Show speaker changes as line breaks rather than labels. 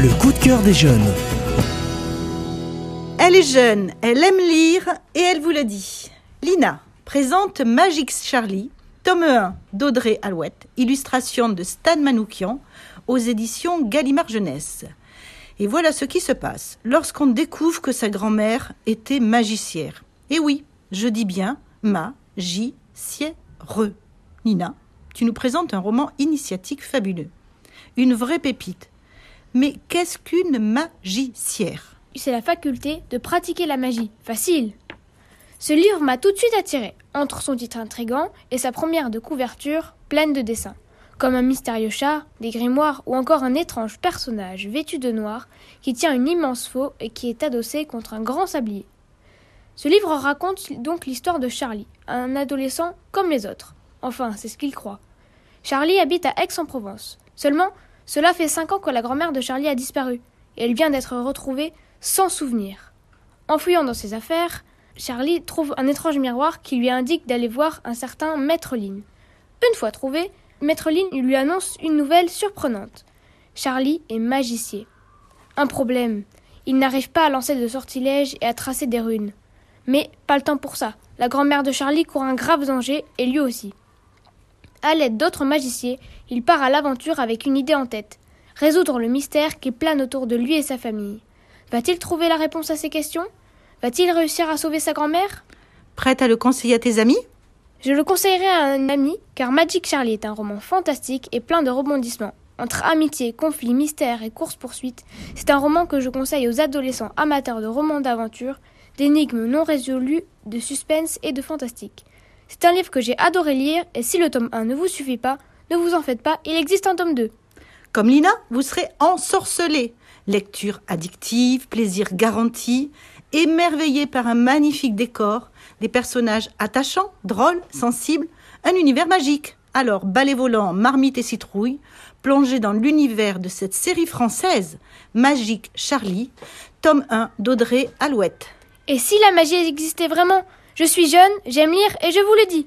Le coup de cœur des jeunes.
Elle est jeune, elle aime lire et elle vous le dit. Lina présente Magic Charlie, tome 1 d'Audrey Alouette, illustration de Stan Manoukian aux éditions Gallimard Jeunesse. Et voilà ce qui se passe lorsqu'on découvre que sa grand-mère était magicière. Et oui, je dis bien ma-ji-sière. Nina, tu nous présentes un roman initiatique fabuleux. Une vraie pépite. Mais qu'est-ce qu'une magicière?
C'est la faculté de pratiquer la magie. Facile. Ce livre m'a tout de suite attiré, entre son titre intrigant et sa première de couverture pleine de dessins, comme un mystérieux chat, des grimoires ou encore un étrange personnage vêtu de noir qui tient une immense faux et qui est adossé contre un grand sablier. Ce livre raconte donc l'histoire de Charlie, un adolescent comme les autres. Enfin, c'est ce qu'il croit. Charlie habite à Aix-en-Provence. Seulement, cela fait cinq ans que la grand-mère de Charlie a disparu, et elle vient d'être retrouvée sans souvenir. En fouillant dans ses affaires, Charlie trouve un étrange miroir qui lui indique d'aller voir un certain Maître Lynn. Une fois trouvé, Maître Lynn lui annonce une nouvelle surprenante. Charlie est magicien. Un problème. Il n'arrive pas à lancer de sortilèges et à tracer des runes. Mais pas le temps pour ça. La grand-mère de Charlie court un grave danger, et lui aussi. À l'aide d'autres magiciens, il part à l'aventure avec une idée en tête résoudre le mystère qui plane autour de lui et sa famille. Va-t-il trouver la réponse à ces questions? Va-t-il réussir à sauver sa grand-mère?
Prête à le conseiller à tes amis?
Je le conseillerais à un ami, car Magic Charlie est un roman fantastique et plein de rebondissements. Entre amitié, conflits, mystères et courses-poursuites, c'est un roman que je conseille aux adolescents amateurs de romans d'aventure, d'énigmes non résolues, de suspense et de fantastique. C'est un livre que j'ai adoré lire, et si le tome 1 ne vous suffit pas, ne vous en faites pas, il existe un tome 2.
Comme Lina, vous serez ensorcelé. Lecture addictive, plaisir garanti, émerveillé par un magnifique décor, des personnages attachants, drôles, sensibles, un univers magique. Alors, balai volant, marmite et citrouille, plongez dans l'univers de cette série française, Magique Charlie, tome 1 d'Audrey Alouette.
Et si la magie existait vraiment Je suis jeune, j'aime lire et je vous le dis.